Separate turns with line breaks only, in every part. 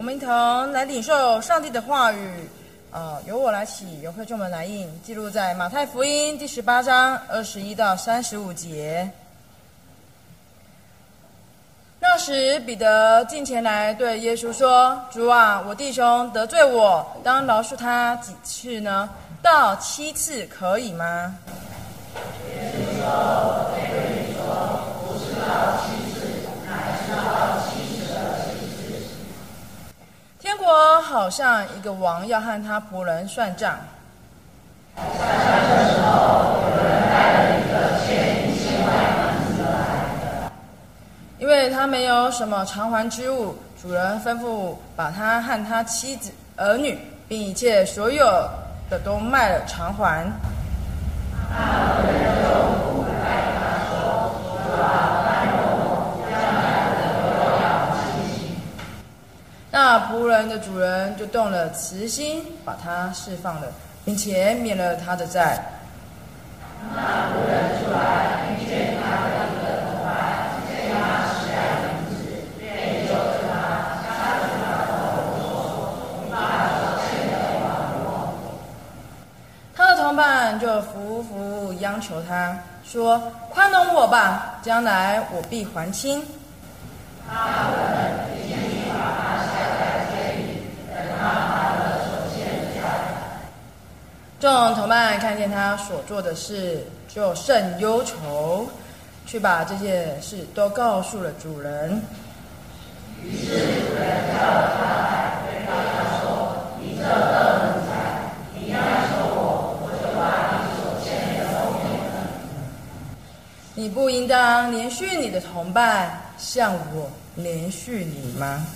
我们一同来领受上帝的话语。啊，由我来起，由会众们来应，记录在马太福音第十八章二十一到三十五节。那时，彼得进前来对耶稣说：“主啊，我弟兄得罪我，当饶恕他几次呢？到七次可以吗？”
耶稣说：“我对你说，不是到七次，乃是到七次的七次。”
说好像一个王要和他仆人算账。因为他没有什么偿还之物，主人吩咐把他和他妻子、儿女，并一切所有的都卖了偿还。：“，
宽容我，将来的都要还清。”
那仆人的主人就动了慈心，把他释放了，并且免了他的债。
那仆人出来，并劝他的一个同伴。
同伴就服服央求他说：“宽容我吧，将来我必还清。”
他们已经把他下在监里，等他还了所欠的债。
众同伴看见他所做的事，就甚忧愁，去把这些事都告诉了主人。
于是主人叫他来，对他说：“你这恶奴才，你央求我。”
我就把所欠都给你不应当连续你的同伴，像我连续你吗？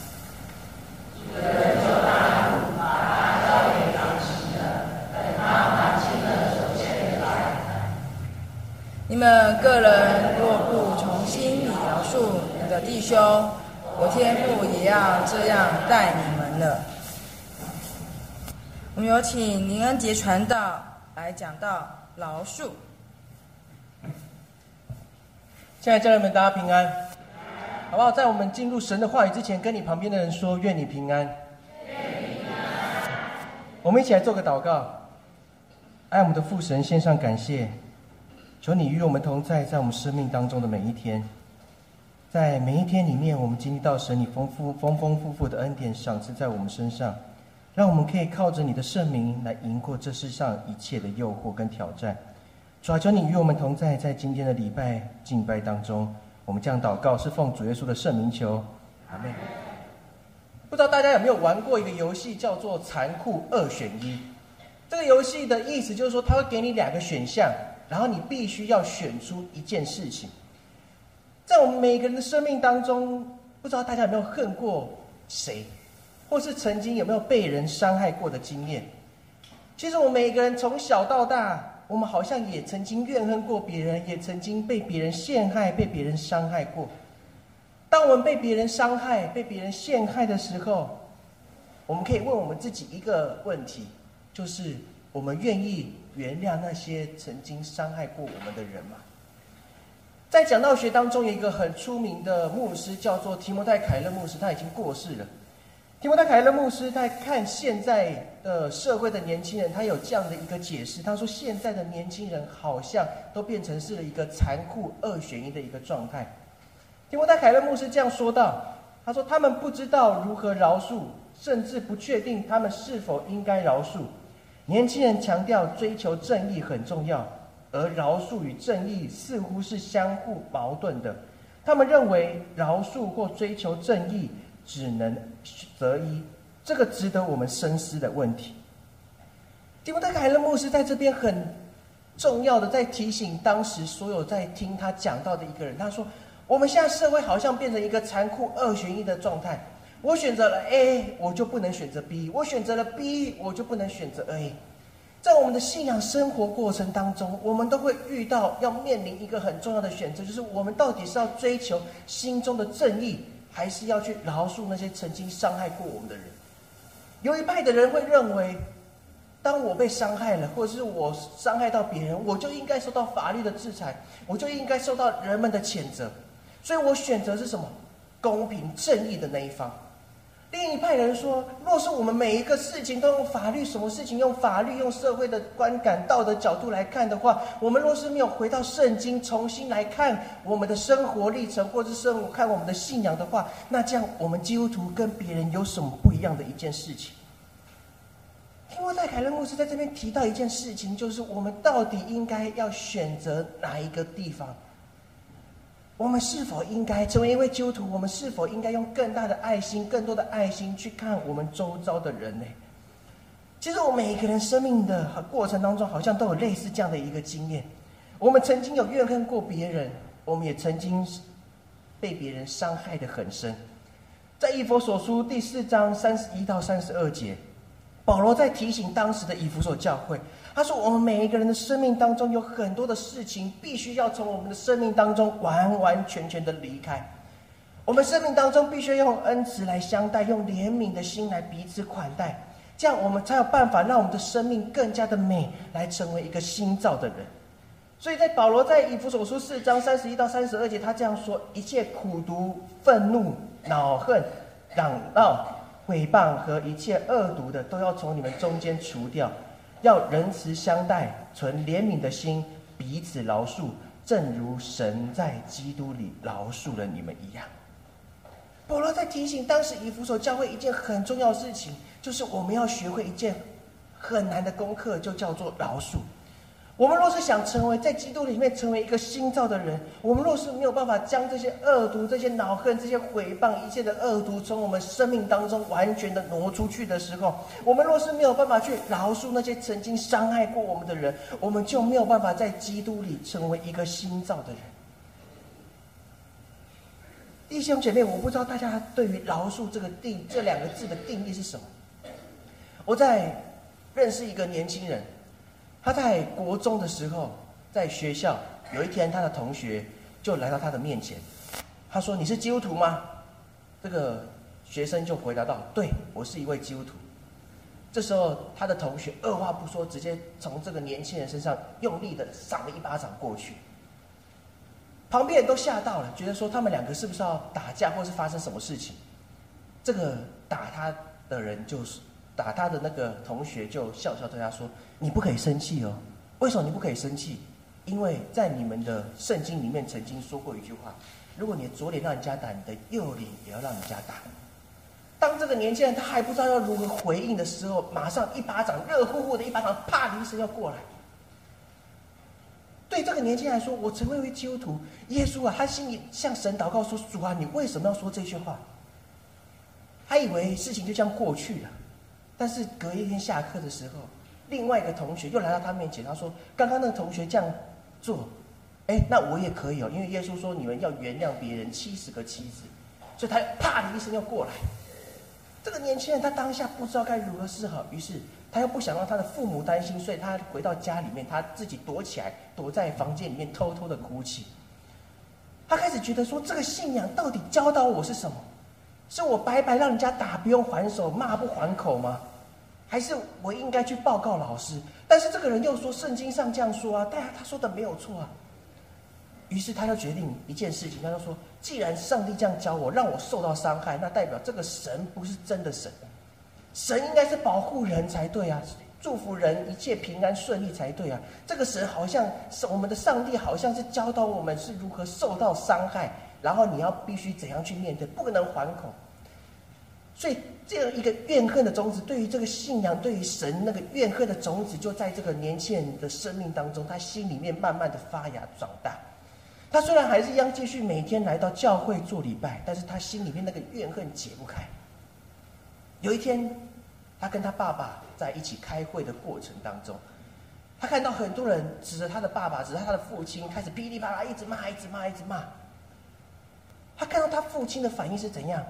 主人就大怒，把他交给当亲的，等他还清了所欠的债。
你们个人若不从心里饶恕你的弟兄，我天父也要这样待你们了。我们有请林恩杰传道来讲到饶恕。
亲爱的家人们，大家平安，好不好？在我们进入神的话语之前，跟你旁边的人说：“愿你平安。”我们一起来做个祷告。爱我们的父神，献上感谢，求你与我们同在，在我们生命当中的每一天，在每一天里面，我们经历到神你丰富、丰丰富富的恩典赏赐在我们身上，让我们可以靠着你的圣名来赢过这世上一切的诱惑跟挑战。主啊，求你与我们同在，在今天的礼拜敬拜当中，我们这样祷告，是奉主耶稣的圣名求，阿门。不知道大家有没有玩过一个游戏，叫做“残酷二选一”。这个游戏的意思就是说，他会给你两个选项，然后你必须要选出一件事情。在我们每个人的生命当中，不知道大家有没有恨过谁，或是曾经有没有被人伤害过的经验？其实我们每个人从小到大。我们好像也曾经怨恨过别人，也曾经被别人陷害、被别人伤害过。当我们被别人伤害、被别人陷害的时候，我们可以问我们自己一个问题：就是我们愿意原谅那些曾经伤害过我们的人吗？在讲道学当中，有一个很出名的牧师，叫做提摩太·凯勒牧师，他已经过世了。提摩太·凯勒牧师在看现在的社会的年轻人，他有这样的一个解释。他说：“现在的年轻人好像都变成是了一个残酷二选一的一个状态。”提摩太·凯勒牧师这样说道：“他说他们不知道如何饶恕，甚至不确定他们是否应该饶恕。年轻人强调追求正义很重要，而饶恕与正义似乎是相互矛盾的。他们认为饶恕或追求正义。”只能择一，这个值得我们深思的问题。提摩太·凯勒牧师在这边很重要的在提醒当时所有在听他讲到的一个人，他说：“我们现在社会好像变成一个残酷二选一的状态，我选择了 A，我就不能选择 B；我选择了 B，我就不能选择 A。在我们的信仰生活过程当中，我们都会遇到要面临一个很重要的选择，就是我们到底是要追求心中的正义。”还是要去饶恕那些曾经伤害过我们的人。有一派的人会认为，当我被伤害了，或者是我伤害到别人，我就应该受到法律的制裁，我就应该受到人们的谴责。所以我选择是什么？公平正义的那一方。另一派人说，若是我们每一个事情都用法律，什么事情用法律、用社会的观感、道德角度来看的话，我们若是没有回到圣经，重新来看我们的生活历程，或者是生活看我们的信仰的话，那这样我们基督徒跟别人有什么不一样的一件事情？因为戴凯勒牧师在这边提到一件事情，就是我们到底应该要选择哪一个地方？我们是否应该成为一位基督徒？我们是否应该用更大的爱心、更多的爱心去看我们周遭的人呢？其实，我们每一个人生命的过程当中，好像都有类似这样的一个经验。我们曾经有怨恨过别人，我们也曾经被别人伤害的很深。在以佛所书第四章三十一到三十二节，保罗在提醒当时的以弗所教会。他说：“我们每一个人的生命当中，有很多的事情，必须要从我们的生命当中完完全全的离开。我们生命当中必须用恩慈来相待，用怜悯的心来彼此款待，这样我们才有办法让我们的生命更加的美，来成为一个新造的人。所以在保罗在以弗所书四章三十一到三十二节，他这样说：一切苦毒、愤怒、恼恨、嚷闹、诽谤和一切恶毒的，都要从你们中间除掉。”要仁慈相待，存怜悯的心，彼此饶恕，正如神在基督里饶恕了你们一样。保罗在提醒当时以弗所教会一件很重要的事情，就是我们要学会一件很难的功课，就叫做饶恕。我们若是想成为在基督里面成为一个新造的人，我们若是没有办法将这些恶毒、这些恼恨、这些诽谤一切的恶毒从我们生命当中完全的挪出去的时候，我们若是没有办法去饶恕那些曾经伤害过我们的人，我们就没有办法在基督里成为一个新造的人。弟兄姐妹，我不知道大家对于饶恕这个定这两个字的定义是什么。我在认识一个年轻人。他在国中的时候，在学校有一天，他的同学就来到他的面前，他说：“你是基督徒吗？”这个学生就回答道：“对，我是一位基督徒。”这时候，他的同学二话不说，直接从这个年轻人身上用力的赏了一巴掌过去。旁边人都吓到了，觉得说他们两个是不是要打架，或是发生什么事情？这个打他的人就是打他的那个同学，就笑笑对他说。你不可以生气哦，为什么你不可以生气？因为在你们的圣经里面曾经说过一句话：如果你的左脸让人家打，你的右脸也要让人家打。当这个年轻人他还不知道要如何回应的时候，马上一巴掌，热乎乎的一巴掌，啪的一声要过来。对这个年轻人来说，我成为一位基督徒，耶稣啊，他心里向神祷告说：主啊，你为什么要说这句话？他以为事情就这样过去了，但是隔一天下课的时候。另外一个同学又来到他面前，他说：“刚刚那个同学这样做，哎，那我也可以哦，因为耶稣说你们要原谅别人七十个妻子，所以他啪的一声又过来。这个年轻人他当下不知道该如何是好，于是他又不想让他的父母担心，所以他回到家里面，他自己躲起来，躲在房间里面偷偷的哭泣。他开始觉得说，这个信仰到底教导我是什么？是我白白让人家打不用还手，骂不还口吗？”还是我应该去报告老师，但是这个人又说圣经上这样说啊，但他说的没有错啊。于是他就决定一件事情，他就说：既然上帝这样教我，让我受到伤害，那代表这个神不是真的神，神应该是保护人才对啊，祝福人一切平安顺利才对啊。这个神好像是我们的上帝，好像是教导我们是如何受到伤害，然后你要必须怎样去面对，不可能惶恐。所以。这样一个怨恨的种子，对于这个信仰，对于神那个怨恨的种子，就在这个年轻人的生命当中，他心里面慢慢的发芽长大。他虽然还是一样继续每天来到教会做礼拜，但是他心里面那个怨恨解不开。有一天，他跟他爸爸在一起开会的过程当中，他看到很多人指着他的爸爸，指着他的父亲，开始噼里啪啦一直骂，一直骂，一直骂。他看到他父亲的反应是怎样，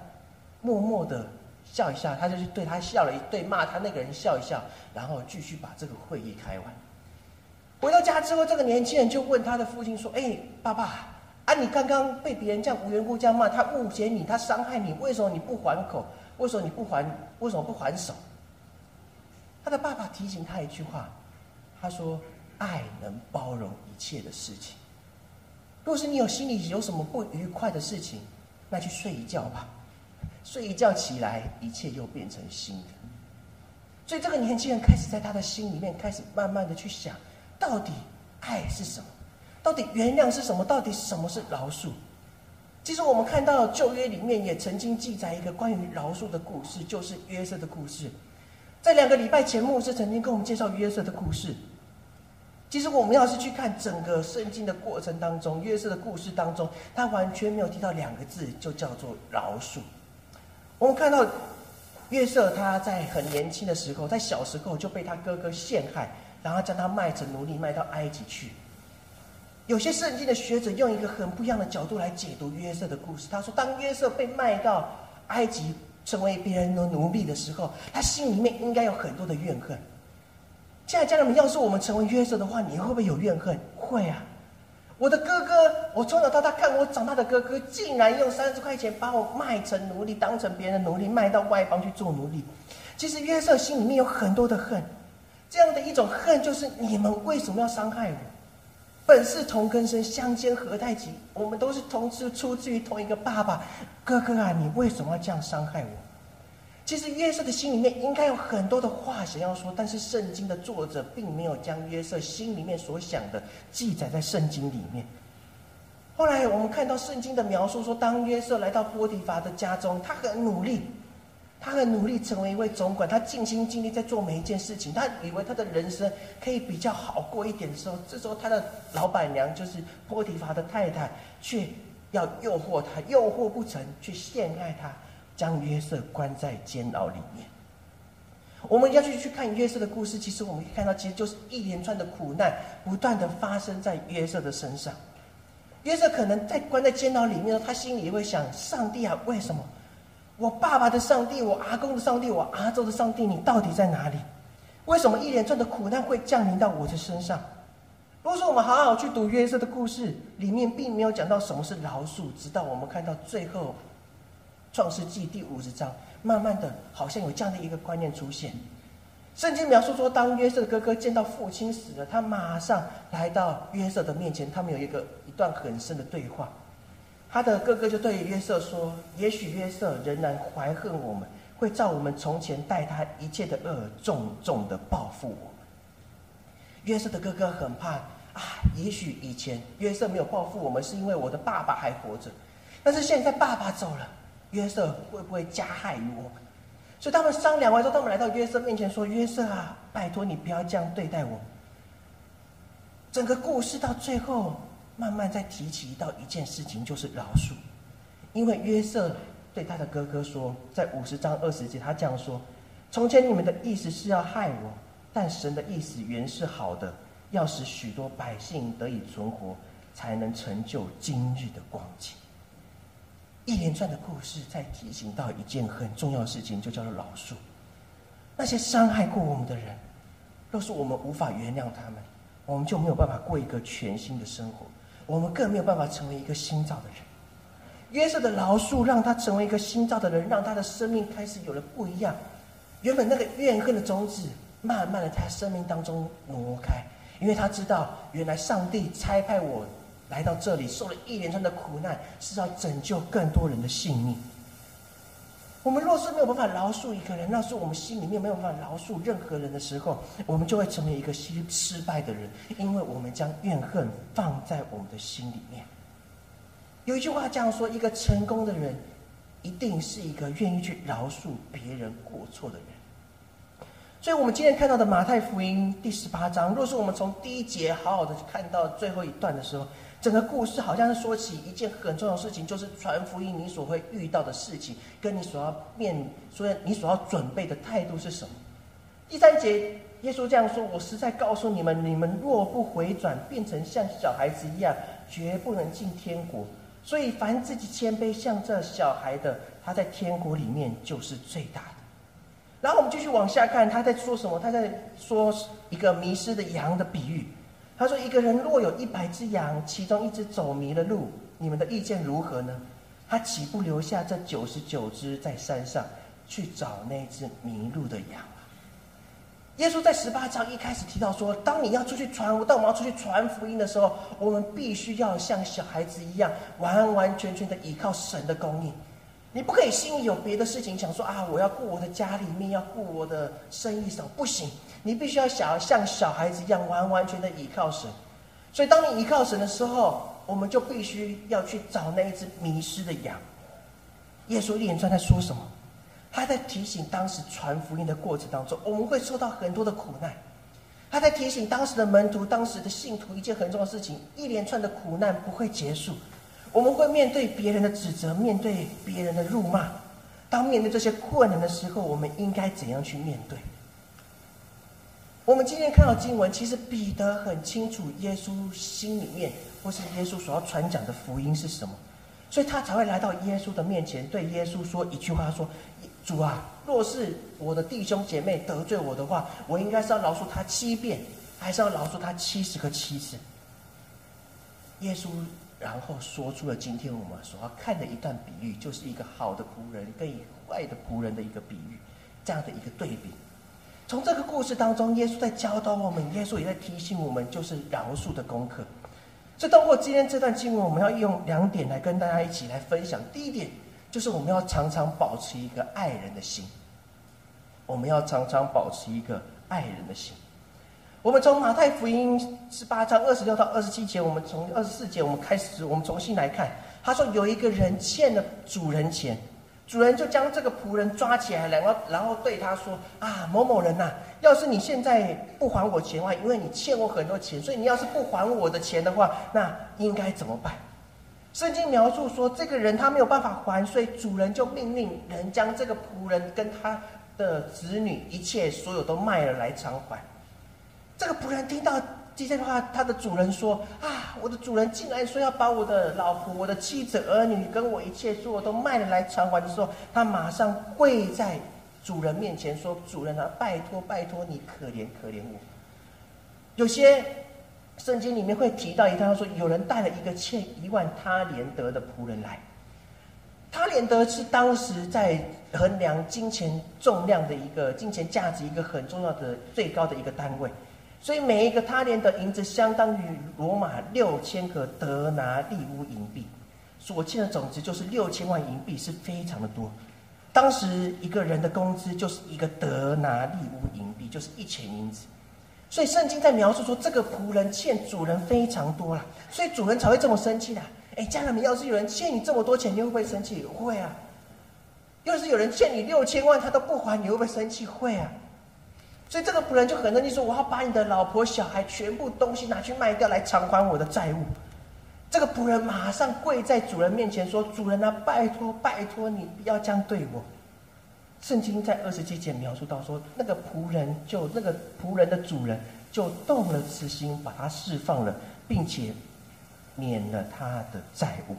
默默的。笑一笑，他就去对他笑了一对，骂他那个人笑一笑，然后继续把这个会议开完。回到家之后，这个年轻人就问他的父亲说：“哎，爸爸，啊，你刚刚被别人这样无缘无故这样骂，他误解你，他伤害你，为什么你不还口？为什么你不还？为什么不还手？”他的爸爸提醒他一句话，他说：“爱能包容一切的事情。若是你有心里有什么不愉快的事情，那去睡一觉吧。”睡一觉起来，一切又变成新的。所以这个年轻人开始在他的心里面开始慢慢的去想，到底爱是什么？到底原谅是什么？到底什么是饶恕？其实我们看到旧约里面也曾经记载一个关于饶恕的故事，就是约瑟的故事。在两个礼拜前，牧师曾经跟我们介绍约瑟的故事。其实我们要是去看整个圣经的过程当中，约瑟的故事当中，他完全没有提到两个字，就叫做饶恕。我们看到约瑟他在很年轻的时候，在小时候就被他哥哥陷害，然后将他卖成奴隶，卖到埃及去。有些圣经的学者用一个很不一样的角度来解读约瑟的故事。他说，当约瑟被卖到埃及，成为别人的奴隶的时候，他心里面应该有很多的怨恨。现在家人们，要是我们成为约瑟的话，你会不会有怨恨？会啊！我的哥哥，我从小到大看我长大的哥哥，竟然用三十块钱把我卖成奴隶，当成别人的奴隶，卖到外邦去做奴隶。其实约瑟心里面有很多的恨，这样的一种恨，就是你们为什么要伤害我？本是同根生，相煎何太急？我们都是同是出自于同一个爸爸，哥哥啊，你为什么要这样伤害我？其实约瑟的心里面应该有很多的话想要说，但是圣经的作者并没有将约瑟心里面所想的记载在圣经里面。后来我们看到圣经的描述说，当约瑟来到波提乏的家中，他很努力。他很努力成为一位总管，他尽心尽力在做每一件事情。他以为他的人生可以比较好过一点的时候，这时候他的老板娘就是波提乏的太太，却要诱惑他，诱惑不成，去陷害他，将约瑟关在监牢里面。我们要去去看约瑟的故事，其实我们可以看到，其实就是一连串的苦难不断的发生在约瑟的身上。约瑟可能在关在监牢里面，他心里会想：上帝啊，为什么？我爸爸的上帝，我阿公的上帝，我阿周的上帝，你到底在哪里？为什么一连串的苦难会降临到我的身上？如果说我们好好去读约瑟的故事，里面并没有讲到什么是饶恕，直到我们看到最后创世纪第五十章，慢慢的，好像有这样的一个观念出现。圣经描述说，当约瑟的哥哥见到父亲死了，他马上来到约瑟的面前，他们有一个一段很深的对话。他的哥哥就对约瑟说：“也许约瑟仍然怀恨我们，会照我们从前待他一切的恶，重重的报复我们。”约瑟的哥哥很怕啊，也许以前约瑟没有报复我们，是因为我的爸爸还活着。但是现在爸爸走了，约瑟会不会加害于我们？所以他们商量完之后，他们来到约瑟面前说：“约瑟啊，拜托你不要这样对待我。”整个故事到最后。慢慢再提起到一件事情，就是饶恕。因为约瑟对他的哥哥说，在五十章二十节，他这样说：“从前你们的意思是要害我，但神的意思原是好的，要使许多百姓得以存活，才能成就今日的光景。”一连串的故事在提醒到一件很重要的事情，就叫做饶恕。那些伤害过我们的人，若是我们无法原谅他们，我们就没有办法过一个全新的生活。我们更没有办法成为一个新造的人。约瑟的饶恕让他成为一个新造的人，让他的生命开始有了不一样。原本那个怨恨的种子，慢慢的在生命当中挪开，因为他知道，原来上帝差派我来到这里，受了一连串的苦难，是要拯救更多人的性命。我们若是没有办法饶恕一个人，那是我们心里面没有办法饶恕任何人的时候，我们就会成为一个失失败的人，因为我们将怨恨放在我们的心里面。有一句话这样说：一个成功的人，一定是一个愿意去饶恕别人过错的人。所以，我们今天看到的马太福音第十八章，若是我们从第一节好好的看到最后一段的时候。整个故事好像是说起一件很重要的事情，就是传福音你所会遇到的事情，跟你所要面，所以你所要准备的态度是什么？第三节，耶稣这样说：“我实在告诉你们，你们若不回转，变成像小孩子一样，绝不能进天国。所以，凡自己谦卑像这小孩的，他在天国里面就是最大的。”然后我们继续往下看，他在说什么？他在说一个迷失的羊的比喻。他说：“一个人若有一百只羊，其中一只走迷了路，你们的意见如何呢？他岂不留下这九十九只在山上去找那只迷路的羊啊？”耶稣在十八章一开始提到说：“当你要出去传，当我们要出去传福音的时候，我们必须要像小孩子一样，完完全全的依靠神的供应。你不可以心里有别的事情想说啊，我要顾我的家里面，要顾我的生意上，不行。你必须要想像小孩子一样，完完全的倚靠神。所以，当你倚靠神的时候，我们就必须要去找那一只迷失的羊。耶稣一连串在说什么？他在提醒当时传福音的过程当中，我们会受到很多的苦难。他在提醒当时的门徒、当时的信徒一件很重要的事情：一连串的苦难不会结束。我们会面对别人的指责，面对别人的辱骂。当面对这些困难的时候，我们应该怎样去面对？我们今天看到经文，其实彼得很清楚耶稣心里面，或是耶稣所要传讲的福音是什么，所以他才会来到耶稣的面前，对耶稣说一句话：说，主啊，若是我的弟兄姐妹得罪我的话，我应该是要饶恕他七遍，还是要饶恕他七十个七次？耶稣。然后说出了今天我们所要看的一段比喻，就是一个好的仆人跟坏的仆人的一个比喻，这样的一个对比。从这个故事当中，耶稣在教导我们，耶稣也在提醒我们，就是饶恕的功课。所以，通过今天这段经文，我们要用两点来跟大家一起来分享。第一点，就是我们要常常保持一个爱人的心，我们要常常保持一个爱人的心。我们从马太福音十八章二十六到二十七节，我们从二十四节我们开始，我们重新来看。他说有一个人欠了主人钱，主人就将这个仆人抓起来，然后然后对他说：“啊，某某人呐，要是你现在不还我钱的话，因为你欠我很多钱，所以你要是不还我的钱的话，那应该怎么办？”圣经描述说，这个人他没有办法还，所以主人就命令人将这个仆人跟他的子女一切所有都卖了来偿还。这个仆人听到这些话，他的主人说：“啊，我的主人竟然说要把我的老婆、我的妻子、儿女跟我一切所有都卖了来偿还的时候，他马上跪在主人面前说：‘主人啊，拜托拜托你，可怜可怜我。’有些圣经里面会提到一段，说有人带了一个欠一万他连德的仆人来，他连德是当时在衡量金钱重量的一个金钱价值一个很重要的最高的一个单位。”所以每一个他连的银子相当于罗马六千个德拿利乌银币，所欠的总值就是六千万银币，是非常的多。当时一个人的工资就是一个德拿利乌银币，就是一钱银子。所以圣经在描述说，这个仆人欠主人非常多了，所以主人才会这么生气的。哎，家人们，要是有人欠你这么多钱，你会不会生气？会啊。要是有人欠你六千万，他都不还，你会不会生气？会啊。所以这个仆人就很生气，说：“我要把你的老婆、小孩全部东西拿去卖掉，来偿还我的债务。”这个仆人马上跪在主人面前说：“主人啊，拜托拜托你不要这样对我。”圣经在二十七节描述到说，那个仆人就那个仆人的主人就动了慈心，把他释放了，并且免了他的债务。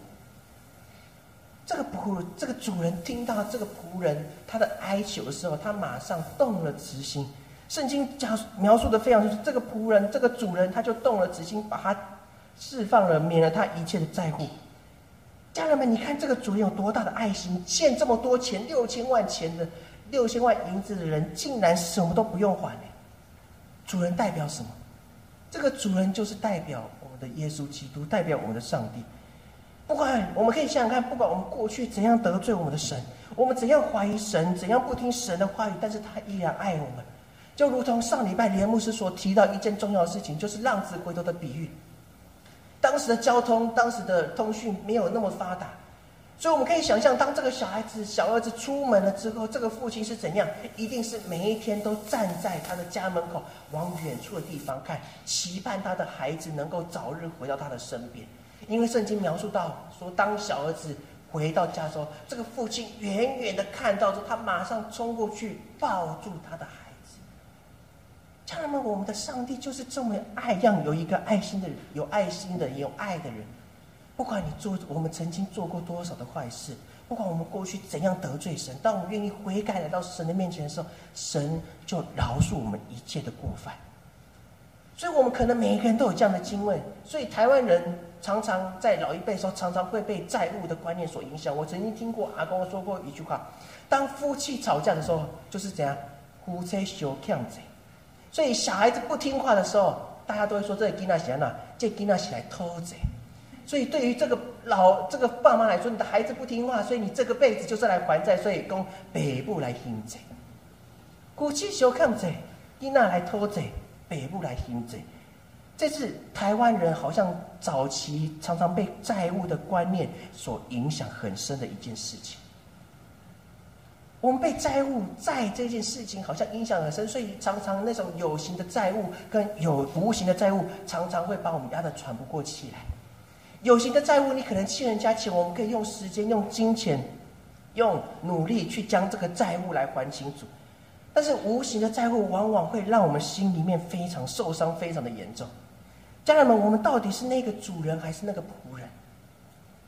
这个仆这个主人听到这个仆人他的哀求的时候，他马上动了慈心。圣经讲描述的非常清楚，这个仆人，这个主人，他就动了慈心，把他释放了，免了他一切的债务。家人们，你看这个主人有多大的爱心，欠这么多钱，六千万钱的六千万银子的人，竟然什么都不用还。主人代表什么？这个主人就是代表我们的耶稣基督，代表我们的上帝。不管我们可以想想看，不管我们过去怎样得罪我们的神，我们怎样怀疑神，怎样不听神的话语，但是他依然爱我们。就如同上礼拜连牧师所提到一件重要的事情，就是浪子回头的比喻。当时的交通、当时的通讯没有那么发达，所以我们可以想象，当这个小孩子、小儿子出门了之后，这个父亲是怎样？一定是每一天都站在他的家门口，往远处的地方看，期盼他的孩子能够早日回到他的身边。因为圣经描述到说，当小儿子回到家时候，这个父亲远远的看到之后，他马上冲过去抱住他的孩。家人们，我们的上帝就是这么爱，让有一个爱心的人，有爱心的、有爱的人。不管你做，我们曾经做过多少的坏事，不管我们过去怎样得罪神，当我们愿意悔改来到神的面前的时候，神就饶恕我们一切的过犯。所以，我们可能每一个人都有这样的经验。所以，台湾人常常在老一辈时候，常常会被债务的观念所影响。我曾经听过阿公说过一句话：当夫妻吵架的时候，就是怎样，夫妻修强子。所以小孩子不听话的时候，大家都会说：“这个囡仔是哪？这囡仔是来偷贼。”所以对于这个老这个爸妈来说，你的孩子不听话，所以你这个辈子就是来还债，所以供北部来行债。古气小看债，伊那来偷债，北部来行债。这是台湾人好像早期常常被债务的观念所影响很深的一件事情。我们被债务债这件事情好像影响很深，所以常常那种有形的债务跟有无形的债务常常会把我们压得喘不过气来。有形的债务，你可能欠人家钱，我们可以用时间、用金钱、用努力去将这个债务来还清楚。但是无形的债务往往会让我们心里面非常受伤，非常的严重。家人们，我们到底是那个主人还是那个仆人？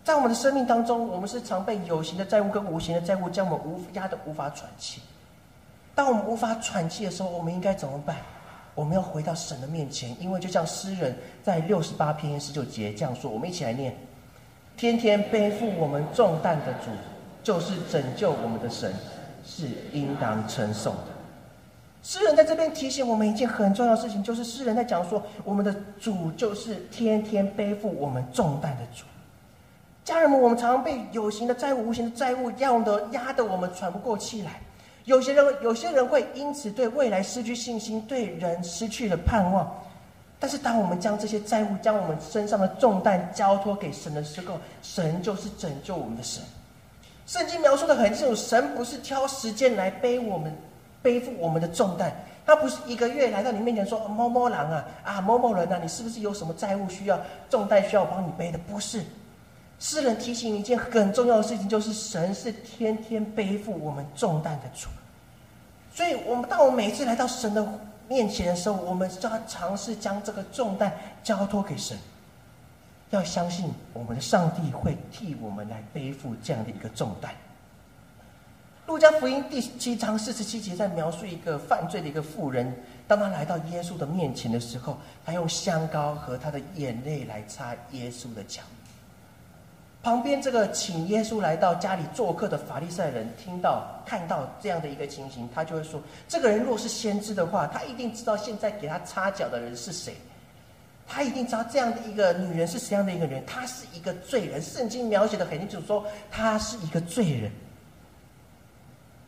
在我们的生命当中，我们是常被有形的债务跟无形的债务将我们无压的无法喘气。当我们无法喘气的时候，我们应该怎么办？我们要回到神的面前，因为就像诗人在六十八篇十九节这样说，我们一起来念：天天背负我们重担的主，就是拯救我们的神，是应当称颂的。诗人在这边提醒我们一件很重要的事情，就是诗人在讲说，我们的主就是天天背负我们重担的主。家人们，我们常常被有形的债务、无形的债务压得压得我们喘不过气来。有些人，有些人会因此对未来失去信心，对人失去了盼望。但是，当我们将这些债务、将我们身上的重担交托给神的时候，神就是拯救我们的神。圣经描述的很清楚，神不是挑时间来背我们。背负我们的重担，他不是一个月来到你面前说：“某某郎啊，啊某某人啊，你是不是有什么债务需要重担需要我帮你背的？”不是，诗人提醒一件很重要的事情，就是神是天天背负我们重担的主。所以，我们当我每次来到神的面前的时候，我们就要尝试将这个重担交托给神，要相信我们的上帝会替我们来背负这样的一个重担。路加福音第七章四十七节在描述一个犯罪的一个妇人，当他来到耶稣的面前的时候，他用香膏和他的眼泪来擦耶稣的脚。旁边这个请耶稣来到家里做客的法利赛人，听到看到这样的一个情形，他就会说：这个人若是先知的话，他一定知道现在给他擦脚的人是谁，他一定知道这样的一个女人是怎样的一个人，她是一个罪人。圣经描写的很清楚，说她是一个罪人。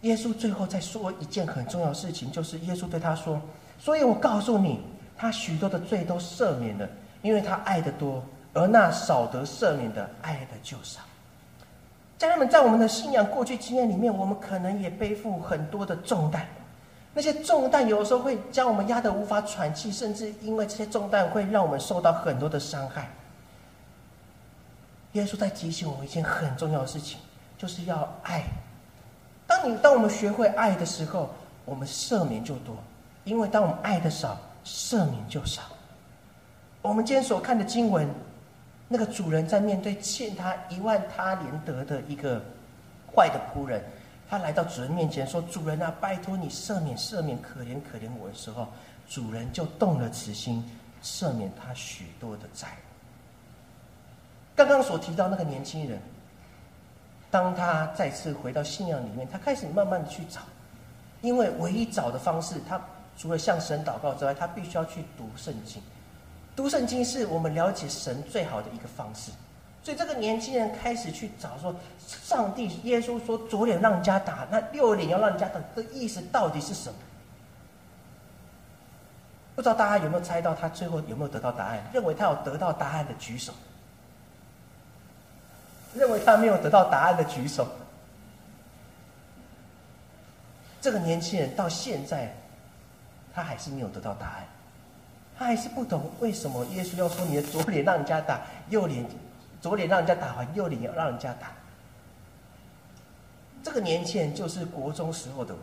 耶稣最后再说一件很重要的事情，就是耶稣对他说：“所以我告诉你，他许多的罪都赦免了，因为他爱的多；而那少得赦免的，爱的就少。”家人们，在我们的信仰过去经验里面，我们可能也背负很多的重担，那些重担有时候会将我们压得无法喘气，甚至因为这些重担会让我们受到很多的伤害。耶稣在提醒我们一件很重要的事情，就是要爱。当你当我们学会爱的时候，我们赦免就多；因为当我们爱的少，赦免就少。我们今天所看的经文，那个主人在面对欠他一万他连得的一个坏的仆人，他来到主人面前说：“主人啊，拜托你赦免赦免，可怜可怜我的时候，主人就动了慈心，赦免他许多的债。”刚刚所提到那个年轻人。当他再次回到信仰里面，他开始慢慢的去找，因为唯一找的方式，他除了向神祷告之外，他必须要去读圣经。读圣经是我们了解神最好的一个方式。所以这个年轻人开始去找说，上帝耶稣说左脸让人家打，那右脸要让人家打，这意思到底是什么？不知道大家有没有猜到他最后有没有得到答案？认为他有得到答案的举手。认为他没有得到答案的举手。这个年轻人到现在，他还是没有得到答案，他还是不懂为什么耶稣要说你的左脸让人家打，右脸左脸让人家打完，右脸要让人家打。这个年轻人就是国中时候的我。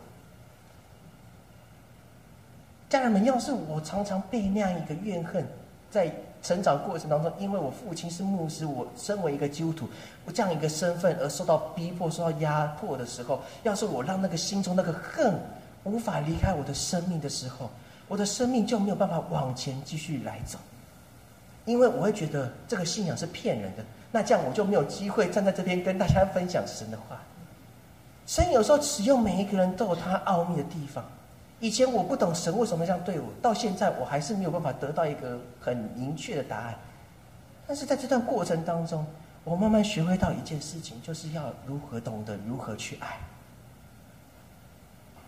家人们，要是我常常被那样一个怨恨在。成长过程当中，因为我父亲是牧师，我身为一个基督徒，我这样一个身份而受到逼迫、受到压迫的时候，要是我让那个心中那个恨无法离开我的生命的时候，我的生命就没有办法往前继续来走，因为我会觉得这个信仰是骗人的，那这样我就没有机会站在这边跟大家分享神的话。神有时候使用每一个人都有他奥秘的地方。以前我不懂神为什么这样对我，到现在我还是没有办法得到一个很明确的答案。但是在这段过程当中，我慢慢学会到一件事情，就是要如何懂得如何去爱。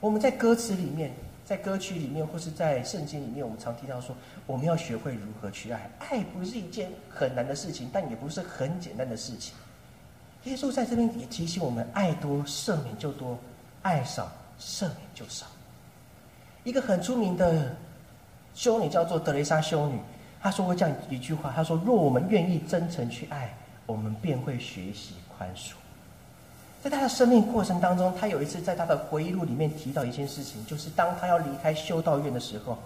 我们在歌词里面，在歌曲里面，或是在圣经里面，我们常提到说，我们要学会如何去爱。爱不是一件很难的事情，但也不是很简单的事情。耶稣在这边也提醒我们：爱多赦免就多，爱少赦免就少。一个很出名的修女叫做德蕾莎修女，她说过这样一句话：她说，若我们愿意真诚去爱，我们便会学习宽恕。在他的生命过程当中，他有一次在他的回忆录里面提到一件事情，就是当他要离开修道院的时候，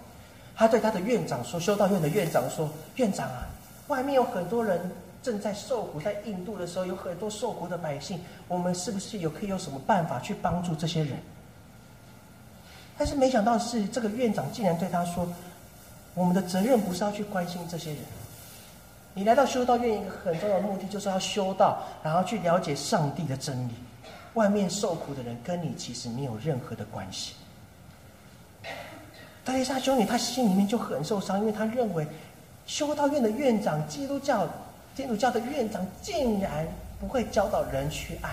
他对他的院长说：“修道院的院长说，院长啊，外面有很多人正在受苦，在印度的时候有很多受苦的百姓，我们是不是有可以有什么办法去帮助这些人？”但是没想到是这个院长竟然对他说：“我们的责任不是要去关心这些人。”你来到修道院，一个很重要的目的就是要修道，然后去了解上帝的真理。外面受苦的人跟你其实没有任何的关系。德丽莎修女她心里面就很受伤，因为她认为修道院的院长，基督教天主教的院长竟然不会教导人去爱，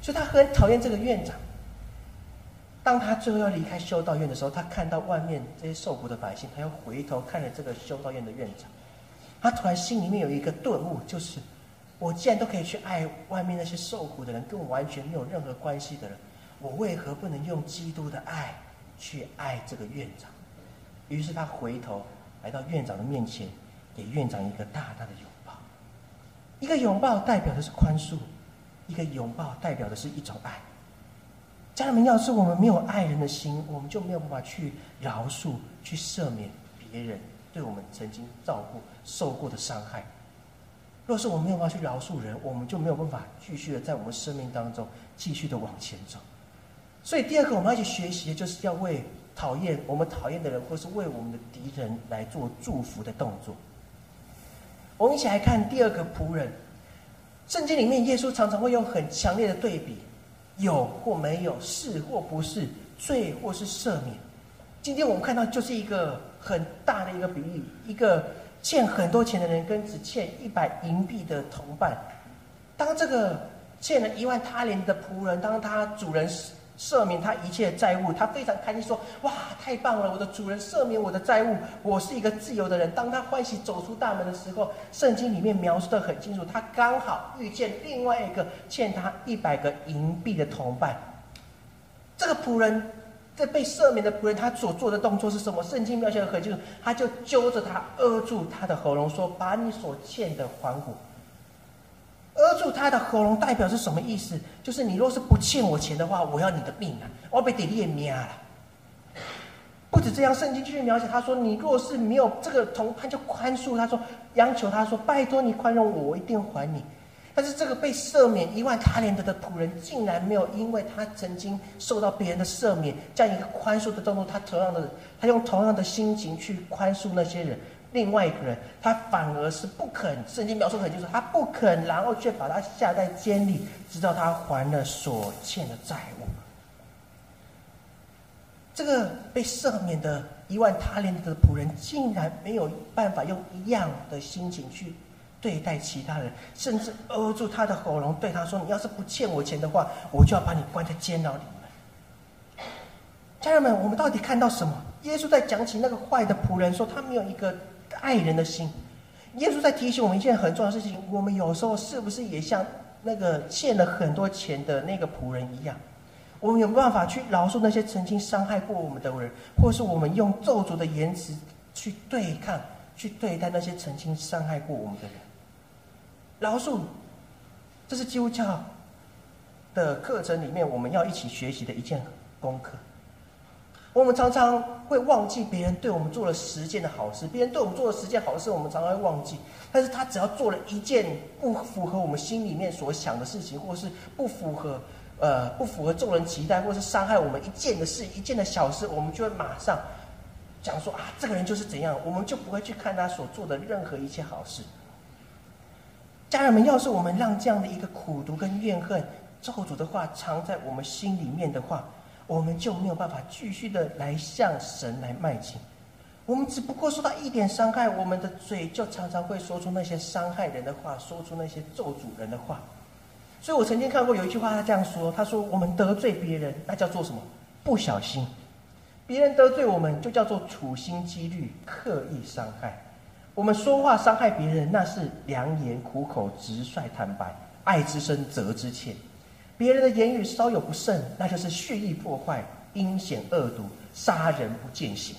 所以她很讨厌这个院长。当他最后要离开修道院的时候，他看到外面这些受苦的百姓，他又回头看了这个修道院的院长。他突然心里面有一个顿悟，就是我既然都可以去爱外面那些受苦的人，跟我完全没有任何关系的人，我为何不能用基督的爱去爱这个院长？于是他回头来到院长的面前，给院长一个大大的拥抱。一个拥抱代表的是宽恕，一个拥抱代表的是一种爱。家人们，要是我们没有爱人的心，我们就没有办法去饶恕、去赦免别人。对我们曾经照顾、受过的伤害，若是我们没有办法去饶恕人，我们就没有办法继续的在我们生命当中继续的往前走。所以，第二个我们要去学习，就是要为讨厌我们讨厌的人，或是为我们的敌人来做祝福的动作。我们一起来看第二个仆人。圣经里面，耶稣常常会用很强烈的对比：有或没有，是或不是，罪或是赦免。今天我们看到就是一个很大的一个比喻，一个欠很多钱的人跟只欠一百银币的同伴。当这个欠了一万他连的仆人，当他主人赦免他一切债务，他非常开心说：“哇，太棒了！我的主人赦免我的债务，我是一个自由的人。”当他欢喜走出大门的时候，圣经里面描述的很清楚，他刚好遇见另外一个欠他一百个银币的同伴。这个仆人。这被赦免的仆人，他所做的动作是什么？圣经描写的很清楚，他就揪着他，扼住他的喉咙，说：“把你所欠的还我。”扼住他的喉咙代表是什么意思？就是你若是不欠我钱的话，我要你的命啊！我要被你也灭了。不止这样，圣经继续描写，他说：“你若是没有这个同伴，就宽恕。”他说：“央求他说，拜托你宽容我，我一定还你。”但是这个被赦免一万他连德的仆人，竟然没有因为他曾经受到别人的赦免，这样一个宽恕的动作，他同样的，他用同样的心情去宽恕那些人。另外一个人，他反而是不肯，圣经描述很清楚，他不肯，然后却把他下在监里，直到他还了所欠的债务。这个被赦免的一万他连德的仆人，竟然没有办法用一样的心情去。对待其他人，甚至扼住他的喉咙，对他说：“你要是不欠我钱的话，我就要把你关在监牢里面。”家人们，我们到底看到什么？耶稣在讲起那个坏的仆人，说他没有一个爱人的心。耶稣在提醒我们一件很重要的事情：我们有时候是不是也像那个欠了很多钱的那个仆人一样？我们有办法去饶恕那些曾经伤害过我们的人，或是我们用咒诅的言辞去对抗、去对待那些曾经伤害过我们的人？饶恕，这是基督教的课程里面我们要一起学习的一件功课。我们常常会忘记别人对我们做了十件的好事，别人对我们做了十件好事，我们常常会忘记。但是他只要做了一件不符合我们心里面所想的事情，或是不符合呃不符合众人期待，或是伤害我们一件的事，一件的小事，我们就会马上讲说啊，这个人就是怎样，我们就不会去看他所做的任何一切好事。家人们，要是我们让这样的一个苦毒跟怨恨、咒诅的话藏在我们心里面的话，我们就没有办法继续的来向神来迈进。我们只不过受到一点伤害，我们的嘴就常常会说出那些伤害人的话，说出那些咒诅人的话。所以我曾经看过有一句话，他这样说：“他说我们得罪别人，那叫做什么？不小心。别人得罪我们，就叫做处心积虑、刻意伤害。我们说话伤害别人，那是良言苦口、直率坦白，爱之深，责之切。别人的言语稍有不慎，那就是蓄意破坏、阴险恶毒、杀人不见血。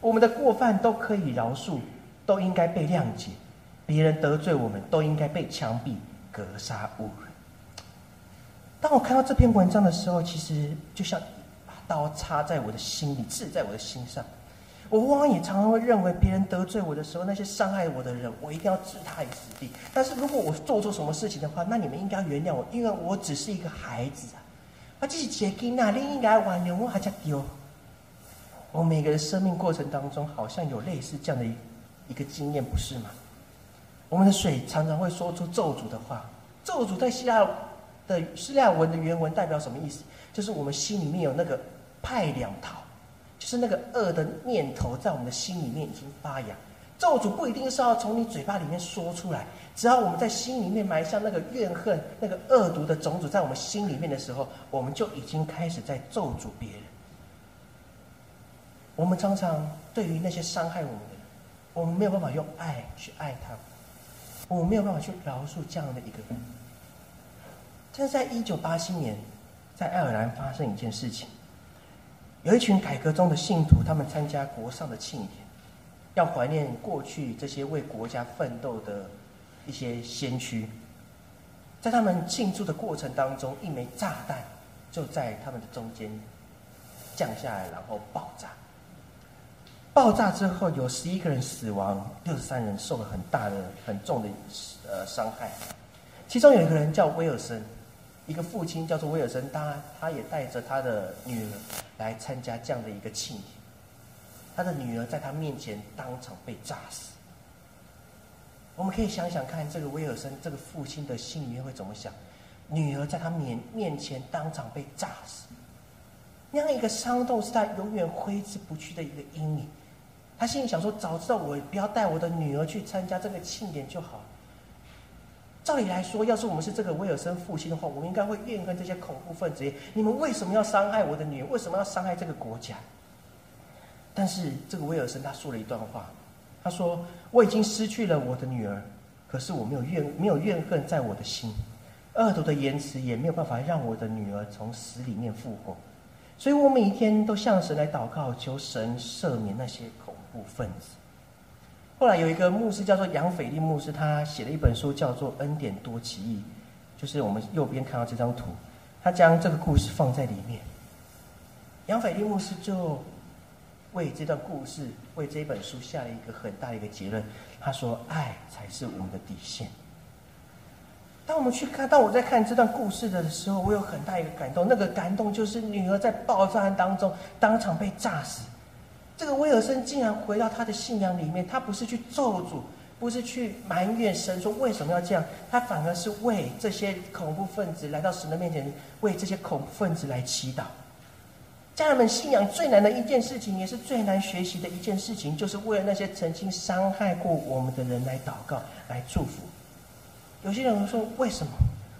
我们的过犯都可以饶恕，都应该被谅解。别人得罪我们，都应该被枪毙、格杀勿论。”当我看到这篇文章的时候，其实就像把刀插在我的心里，刺在我的心上。我往往也常常会认为，别人得罪我的时候，那些伤害我的人，我一定要置他于死地。但是如果我做错什么事情的话，那你们应该原谅我，因为我只是一个孩子啊。啊，这是结晶啊，你应该原谅我，还叫丢。我每个人生命过程当中，好像有类似这样的一一个经验，不是吗？我们的水常常会说出咒诅的话，咒诅在希腊。的希腊文的原文代表什么意思？就是我们心里面有那个派两桃，就是那个恶的念头在我们的心里面已经发芽。咒诅不一定是要从你嘴巴里面说出来，只要我们在心里面埋下那个怨恨、那个恶毒的种子在我们心里面的时候，我们就已经开始在咒诅别人。我们常常对于那些伤害我们的人，我们没有办法用爱去爱他，我们没有办法去饶恕这样的一个人。但是在一九八七年，在爱尔兰发生一件事情，有一群改革中的信徒，他们参加国上的庆典，要怀念过去这些为国家奋斗的一些先驱。在他们庆祝的过程当中，一枚炸弹就在他们的中间降下来，然后爆炸。爆炸之后，有十一个人死亡，六十三人受了很大的、很重的呃伤害，其中有一个人叫威尔森。一个父亲叫做威尔森，他他也带着他的女儿来参加这样的一个庆典。他的女儿在他面前当场被炸死。我们可以想想看，这个威尔森这个父亲的心里面会怎么想？女儿在他面面前当场被炸死，那样一个伤痛是他永远挥之不去的一个阴影。他心里想说：早知道我不要带我的女儿去参加这个庆典就好。照理来说，要是我们是这个威尔森父亲的话，我们应该会怨恨这些恐怖分子。你们为什么要伤害我的女儿？为什么要伤害这个国家？但是这个威尔森他说了一段话，他说：“我已经失去了我的女儿，可是我没有怨没有怨恨在我的心，恶毒的言辞也没有办法让我的女儿从死里面复活。所以我每一天都向神来祷告，求神赦免那些恐怖分子。”后来有一个牧师叫做杨斐利牧师，他写了一本书叫做《恩典多奇异》，就是我们右边看到这张图，他将这个故事放在里面。杨斐利牧师就为这段故事、为这本书下了一个很大的一个结论，他说：“爱才是我们的底线。”当我们去看，当我在看这段故事的时候，我有很大一个感动，那个感动就是女儿在爆炸当中当场被炸死。这个威尔森竟然回到他的信仰里面，他不是去咒诅，不是去埋怨神说为什么要这样，他反而是为这些恐怖分子来到神的面前，为这些恐怖分子来祈祷。家人们，信仰最难的一件事情，也是最难学习的一件事情，就是为了那些曾经伤害过我们的人来祷告、来祝福。有些人会说：为什么？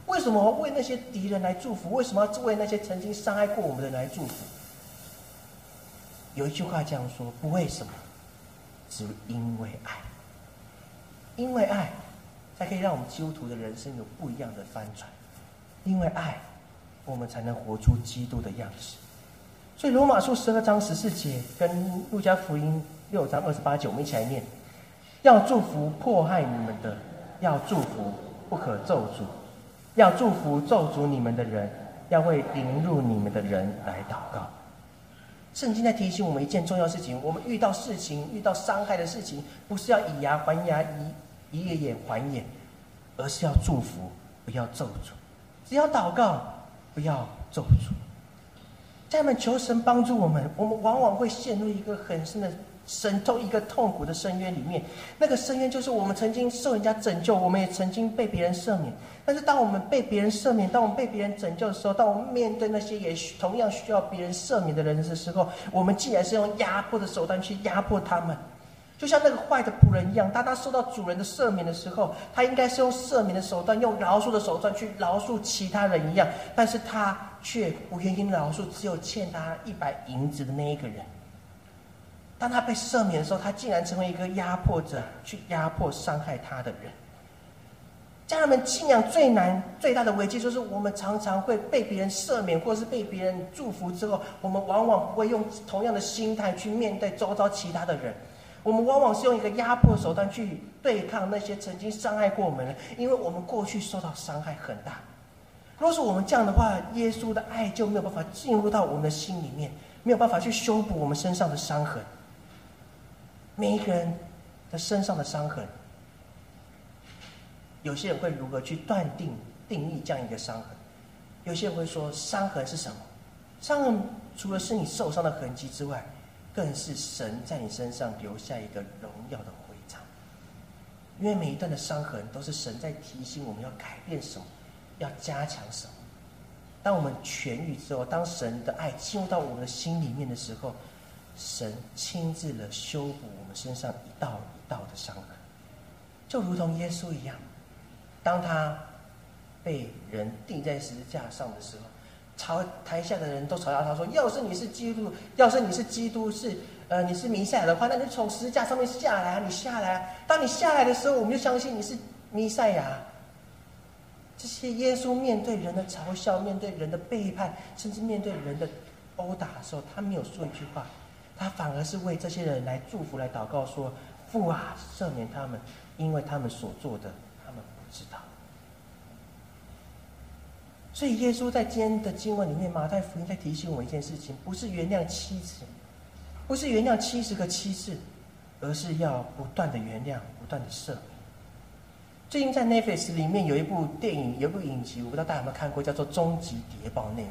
为什么为那些敌人来祝福？为什么要为那些曾经伤害过我们的人来祝福？有一句话这样说：不为什么，只因为爱。因为爱，才可以让我们基督徒的人生有不一样的翻转。因为爱，我们才能活出基督的样式。所以罗马书十二章十四节跟路加福音六章二十八节，我们一起来念：要祝福迫害你们的，要祝福不可咒诅；要祝福咒诅你们的人，要为凌辱你们的人来祷告。圣经在提醒我们一件重要事情：我们遇到事情、遇到伤害的事情，不是要以牙还牙、以以眼还眼，而是要祝福，不要咒诅；只要祷告，不要咒诅。家人们，求神帮助我们。我们往往会陷入一个很深的神痛一个痛苦的深渊里面。那个深渊就是我们曾经受人家拯救，我们也曾经被别人赦免。但是当我们被别人赦免，当我们被别人拯救的时候，当我们面对那些也同样需要别人赦免的人的时候，我们竟然是用压迫的手段去压迫他们。就像那个坏的仆人一样，当他受到主人的赦免的时候，他应该是用赦免的手段，用饶恕的手段去饶恕其他人一样，但是他却不愿意饶恕只有欠他一百银子的那一个人。当他被赦免的时候，他竟然成为一个压迫者，去压迫伤害他的人。家人们，信仰最难、最大的危机，就是我们常常会被别人赦免，或是被别人祝福之后，我们往往不会用同样的心态去面对周遭其他的人。我们往往是用一个压迫手段去对抗那些曾经伤害过我们的，因为我们过去受到伤害很大。若是我们这样的话，耶稣的爱就没有办法进入到我们的心里面，没有办法去修补我们身上的伤痕。每一个人的身上的伤痕，有些人会如何去断定定义这样一个伤痕？有些人会说，伤痕是什么？伤痕除了是你受伤的痕迹之外。更是神在你身上留下一个荣耀的徽章，因为每一段的伤痕都是神在提醒我们要改变什么，要加强什么。当我们痊愈之后，当神的爱进入到我们的心里面的时候，神亲自的修补我们身上一道一道的伤痕，就如同耶稣一样，当他被人钉在十字架上的时候。朝台下的人都嘲笑他说：“要是你是基督，要是你是基督，是呃你是弥赛亚的话，那你从十字架上面下来啊！你下来啊！当你下来的时候，我们就相信你是弥赛亚。”这些耶稣面对人的嘲笑，面对人的背叛，甚至面对人的殴打的时候，他没有说一句话，他反而是为这些人来祝福、来祷告，说：“父啊，赦免他们，因为他们所做的，他们不知道。”所以，耶稣在今天的经文里面，马太福音在提醒我一件事情：不是原谅七次，不是原谅七十个七次，而是要不断的原谅，不断的赦免。最近在 Netflix 里面有一部电影，有一部影集，我不知道大家有没有看过，叫做《终极谍报内》。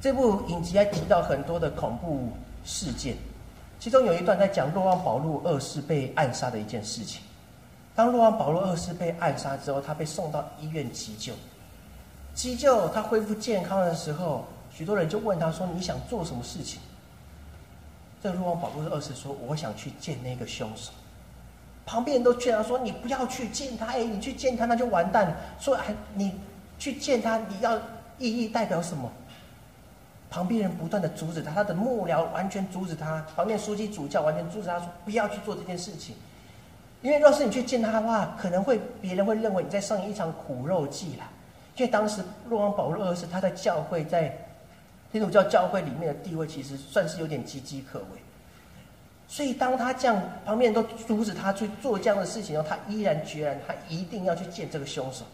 这部影集还提到很多的恐怖事件，其中有一段在讲洛旺保禄二世被暗杀的一件事情。当洛旺保禄二世被暗杀之后，他被送到医院急救。急救他恢复健康的时候，许多人就问他说：“你想做什么事情？”这个洛王保禄二世说：“我想去见那个凶手。”旁边人都劝他说：“你不要去见他，哎，你去见他那就完蛋了。”说：“哎，你去见他，你要意义代表什么？”旁边人不断的阻止他，他的幕僚完全阻止他，旁边书记主教完全阻止他说：“不要去做这件事情，因为若是你去见他的话，可能会别人会认为你在上演一场苦肉计了。”因为当时洛王保禄二世他在教会，在天主教教会里面的地位，其实算是有点岌岌可危。所以当他这样，旁边人都阻止他去做这样的事情后，他毅然决然，他一定要去见这个凶手。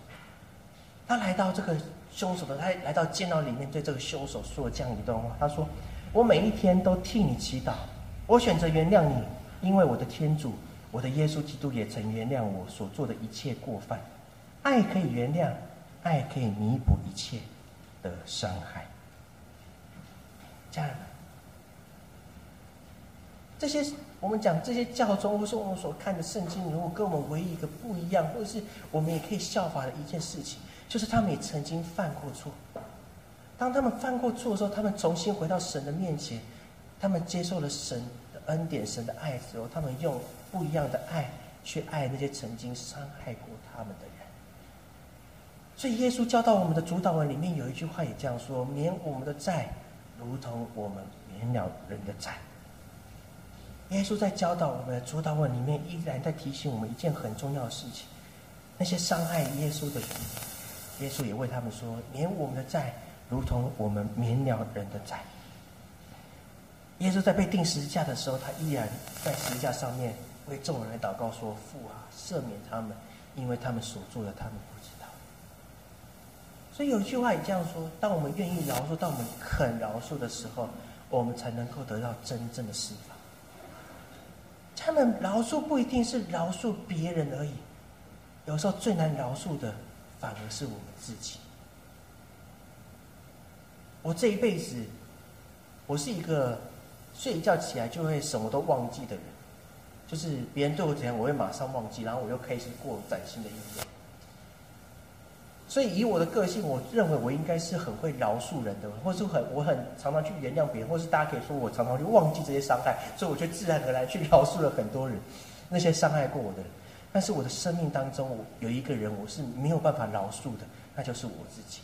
他来到这个凶手的，他来到监牢里面，对这个凶手说了这样一段话：他说：“我每一天都替你祈祷，我选择原谅你，因为我的天主，我的耶稣基督也曾原谅我所做的一切过犯。爱可以原谅。”爱可以弥补一切的伤害，家人们，这些我们讲这些教宗，或是我们所看的圣经，如果跟我们唯一一个不一样，或者是我们也可以效法的一件事情，就是他们也曾经犯过错。当他们犯过错的时候，他们重新回到神的面前，他们接受了神的恩典、神的爱之后，他们用不一样的爱去爱那些曾经伤害过他们的人。所以，耶稣教导我们的主导文里面有一句话也这样说：“免我们的债，如同我们免了人的债。”耶稣在教导我们的主导文里面，依然在提醒我们一件很重要的事情：那些伤害耶稣的人，耶稣也为他们说：“免我们的债，如同我们免了人的债。”耶稣在被钉十字架的时候，他依然在十字架上面为众人来祷告说：“父啊，赦免他们，因为他们所做的，他们不知道。”所以有一句话也这样说：，当我们愿意饶恕，当我们肯饶恕的时候，我们才能够得到真正的释放。他们饶恕不一定是饶恕别人而已，有时候最难饶恕的，反而是我们自己。我这一辈子，我是一个睡一觉起来就会什么都忘记的人，就是别人对我怎样，我会马上忘记，然后我又开始过崭新的一天。所以以我的个性，我认为我应该是很会饶恕人的，或是很我很常常去原谅别人，或是大家可以说我常常去忘记这些伤害，所以我就自然而然去饶恕了很多人，那些伤害过我的人。但是我的生命当中，我有一个人我是没有办法饶恕的，那就是我自己。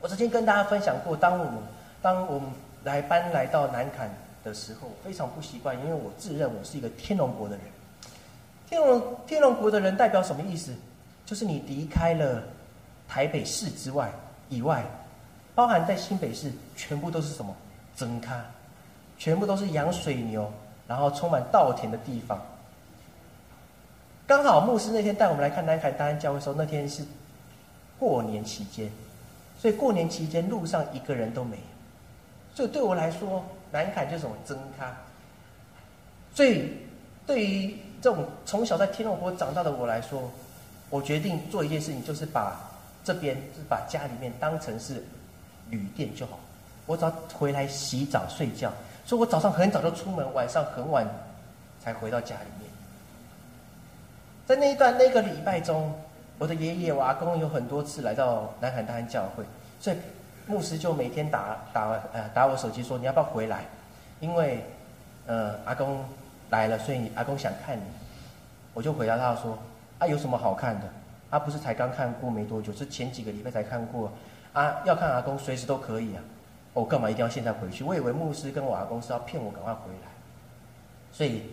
我曾经跟大家分享过，当我们当我们来搬来到南坎的时候，非常不习惯，因为我自认我是一个天龙国的人。天龙天龙国的人代表什么意思？就是你离开了台北市之外以外，包含在新北市，全部都是什么？增咖，全部都是养水牛，然后充满稻田的地方。刚好牧师那天带我们来看南坎大安教会的时候，那天是过年期间，所以过年期间路上一个人都没有。所以对我来说，南坎就是什么增咖。所以对于这种从小在天龙国长大的我来说，我决定做一件事情，就是把这边就是把家里面当成是旅店就好。我只要回来洗澡睡觉，所以我早上很早就出门，晚上很晚才回到家里。在那一段那个礼拜中，我的爷爷、我阿公有很多次来到南海大安教会，所以。牧师就每天打打呃打我手机说你要不要回来，因为呃阿公来了，所以阿公想看你。我就回答他说啊有什么好看的？他不是才刚看过没多久，是前几个礼拜才看过啊。要看阿公随时都可以啊。我干嘛一定要现在回去？我以为牧师跟我阿公是要骗我赶快回来，所以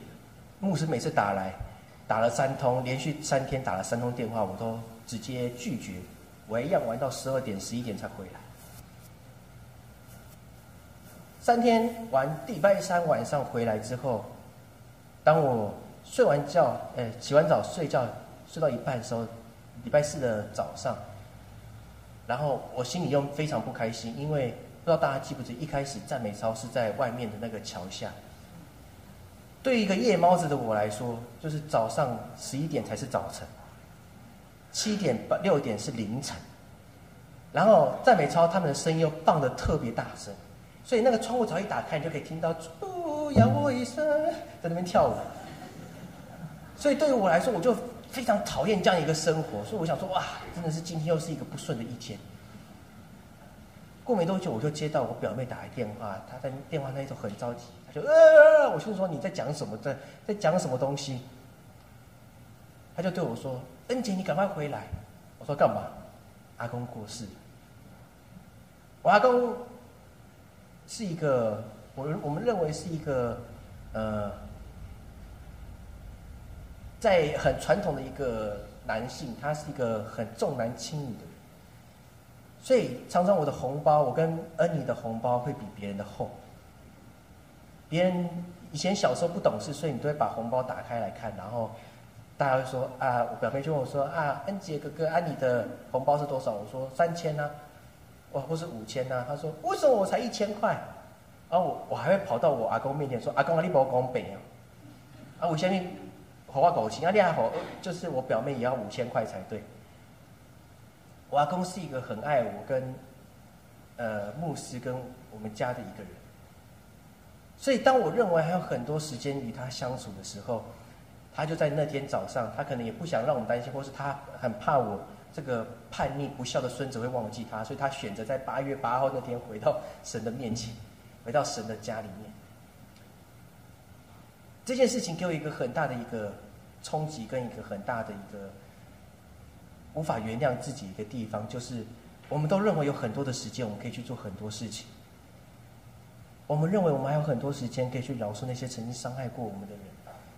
牧师每次打来打了三通，连续三天打了三通电话，我都直接拒绝。我一样玩到十二点十一点才回来。三天玩，礼拜三晚上回来之后，当我睡完觉，呃，洗完澡睡觉，睡到一半的时候，礼拜四的早上，然后我心里又非常不开心，因为不知道大家记不记，一开始赞美操是在外面的那个桥下。对于一个夜猫子的我来说，就是早上十一点才是早晨，七点八六点是凌晨，然后赞美操他们的声音又放的特别大声。所以那个窗户只要一打开，你就可以听到“猪咬我一声”在那边跳舞。所以对于我来说，我就非常讨厌这样一个生活。所以我想说，哇，真的是今天又是一个不顺的一天。过没多久，我就接到我表妹打来电话，她在电话那头很着急，就呃，我就说你在讲什么，在在讲什么东西？他就对我说：“恩姐，你赶快回来。”我说：“干嘛？”阿公过世。我阿公。是一个，我我们认为是一个，呃，在很传统的一个男性，他是一个很重男轻女的人，所以常常我的红包，我跟恩妮的红包会比别人的厚。别人以前小时候不懂事，所以你都会把红包打开来看，然后大家会说啊，我表妹就问我说啊，恩杰哥哥，啊你的红包是多少？我说三千呢。哇，或是五千呐？他说：“为什么我才一千块？”然后我我还会跑到我阿公面前说：“阿公啊，你帮我讲北啊！”啊，我相信好话狗情啊，你还好，就是我表妹也要五千块才对。我阿公是一个很爱我跟呃牧师跟我们家的一个人，所以当我认为还有很多时间与他相处的时候，他就在那天早上，他可能也不想让我们担心，或是他很怕我。这个叛逆不孝的孙子会忘记他，所以他选择在八月八号那天回到神的面前，回到神的家里面。这件事情给我一个很大的一个冲击，跟一个很大的一个无法原谅自己一个地方，就是我们都认为有很多的时间，我们可以去做很多事情。我们认为我们还有很多时间可以去饶恕那些曾经伤害过我们的人，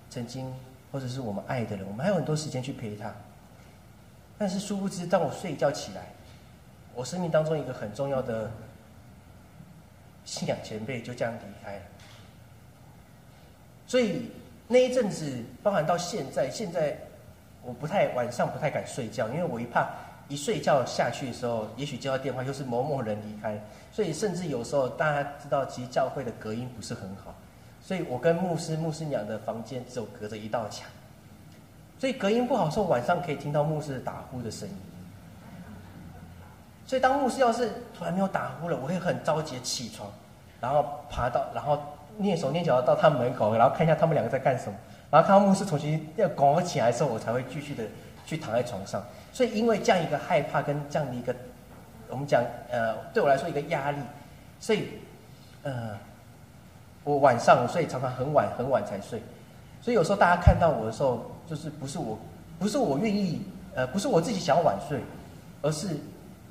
曾经或者是我们爱的人，我们还有很多时间去陪他。但是殊不知，当我睡一觉起来，我生命当中一个很重要的信仰前辈就这样离开了。所以那一阵子，包含到现在，现在我不太晚上不太敢睡觉，因为我一怕一睡觉下去的时候，也许接到电话又是某某人离开，所以甚至有时候大家知道，其实教会的隔音不是很好，所以我跟牧师、牧师娘的房间只有隔着一道墙。所以隔音不好，时候晚上可以听到牧师打呼的声音。所以当牧师要是突然没有打呼了，我会很着急起床，然后爬到，然后蹑手蹑脚到他门口，然后看一下他们两个在干什么，然后看到牧师重新要拱起来的时候，我才会继续的去躺在床上。所以因为这样一个害怕跟这样的一个，我们讲呃，对我来说一个压力，所以呃，我晚上睡常常很晚很晚才睡，所以有时候大家看到我的时候，就是不是我不是我愿意呃，不是我自己想要晚睡，而是。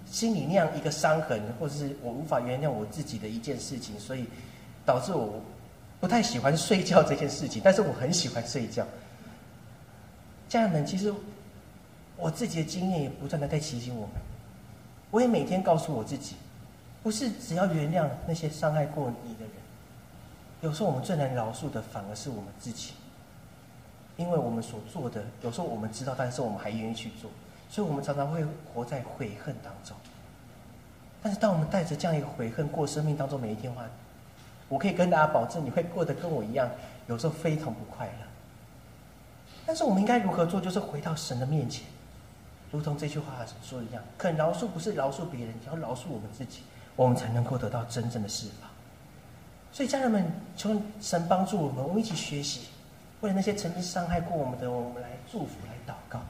心里那样一个伤痕，或者是我无法原谅我自己的一件事情，所以导致我不太喜欢睡觉这件事情。但是我很喜欢睡觉。家人们，其实我自己的经验也不断的在提醒我们。我也每天告诉我自己，不是只要原谅那些伤害过你的人，有时候我们最难饶恕的反而是我们自己，因为我们所做的，有时候我们知道，但是我们还愿意去做。所以，我们常常会活在悔恨当中。但是，当我们带着这样一个悔恨过生命当中每一天的话，我可以跟大家保证，你会过得跟我一样，有时候非常不快乐。但是，我们应该如何做？就是回到神的面前，如同这句话说一样：，肯饶恕不是饶恕别人，要饶恕我们自己，我们才能够得到真正的释放。所以，家人们，求神帮助我们，我们一起学习，为了那些曾经伤害过我们的，我们来祝福，来祷告。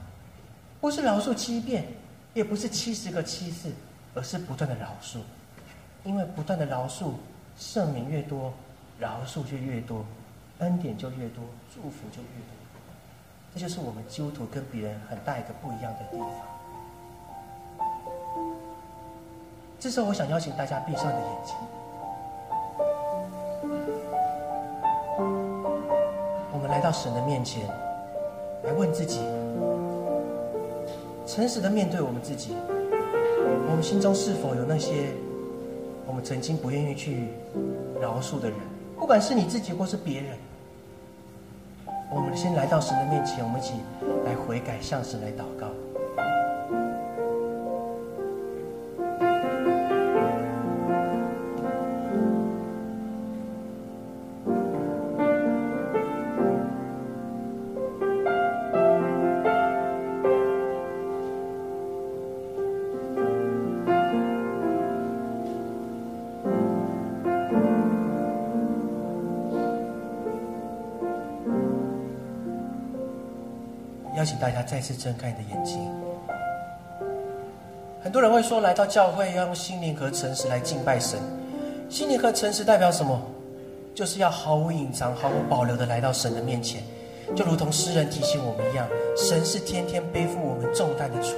不是饶恕七遍，也不是七十个七次，而是不断的饶恕，因为不断的饶恕，赦免越多，饶恕就越多，恩典就越多，祝福就越多。这就是我们基督徒跟别人很大一个不一样的地方。这时候，我想邀请大家闭上你的眼睛，我们来到神的面前，来问自己。诚实的面对我们自己，我们心中是否有那些我们曾经不愿意去饶恕的人？不管是你自己或是别人，我们先来到神的面前，我们一起来悔改，向神来祷告。请大家再次睁开你的眼睛。很多人会说，来到教会要用心灵和诚实来敬拜神。心灵和诚实代表什么？就是要毫无隐藏、毫无保留的来到神的面前，就如同诗人提醒我们一样，神是天天背负我们重担的主。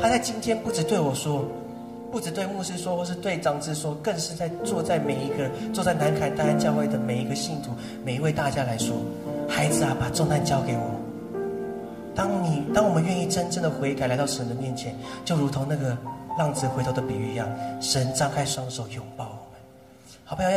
他在今天不止对我说，不止对牧师说，或是对长子说，更是在坐在每一个坐在南凯大安教会的每一个信徒、每一位大家来说。孩子啊，把重担交给我。当你当我们愿意真正的悔改，来到神的面前，就如同那个浪子回头的比喻一样，神张开双手拥抱我们。好，不好。